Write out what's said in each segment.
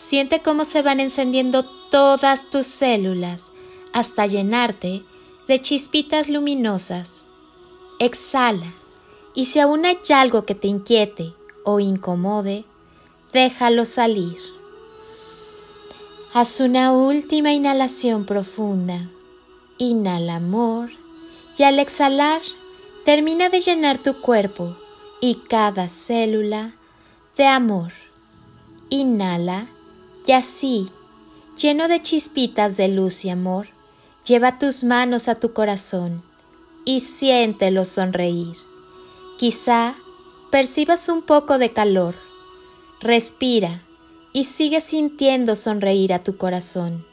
Siente cómo se van encendiendo todas tus células hasta llenarte de chispitas luminosas. Exhala y si aún hay algo que te inquiete o incomode, déjalo salir. Haz una última inhalación profunda. Inhala amor y al exhalar termina de llenar tu cuerpo y cada célula de amor. Inhala y así, lleno de chispitas de luz y amor, lleva tus manos a tu corazón y siéntelo sonreír. Quizá percibas un poco de calor. Respira y sigue sintiendo sonreír a tu corazón.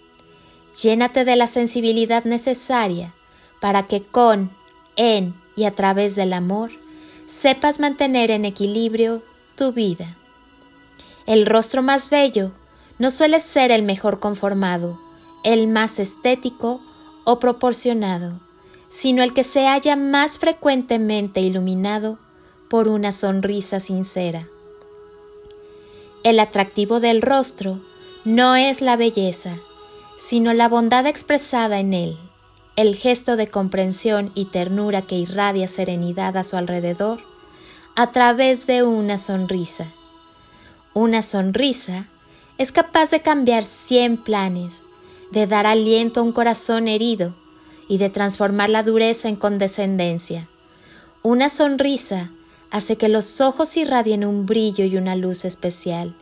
Llénate de la sensibilidad necesaria para que con, en y a través del amor sepas mantener en equilibrio tu vida. El rostro más bello no suele ser el mejor conformado, el más estético o proporcionado, sino el que se halla más frecuentemente iluminado por una sonrisa sincera. El atractivo del rostro no es la belleza, sino la bondad expresada en él, el gesto de comprensión y ternura que irradia serenidad a su alrededor a través de una sonrisa. Una sonrisa es capaz de cambiar cien planes, de dar aliento a un corazón herido y de transformar la dureza en condescendencia. Una sonrisa hace que los ojos irradien un brillo y una luz especial,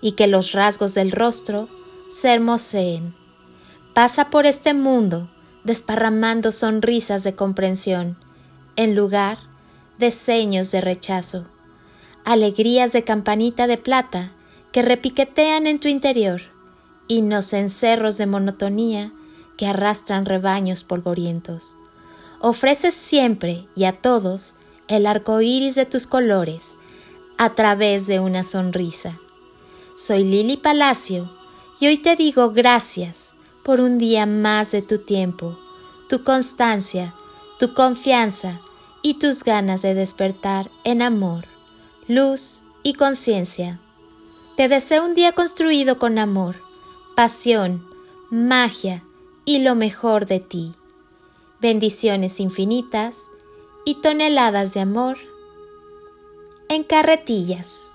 y que los rasgos del rostro se hermoseen. Pasa por este mundo desparramando sonrisas de comprensión, en lugar de seños de rechazo, alegrías de campanita de plata que repiquetean en tu interior, y no cencerros de monotonía que arrastran rebaños polvorientos. Ofreces siempre y a todos el arco iris de tus colores a través de una sonrisa. Soy Lili Palacio y hoy te digo gracias por un día más de tu tiempo, tu constancia, tu confianza y tus ganas de despertar en amor, luz y conciencia. Te deseo un día construido con amor, pasión, magia y lo mejor de ti. Bendiciones infinitas y toneladas de amor en carretillas.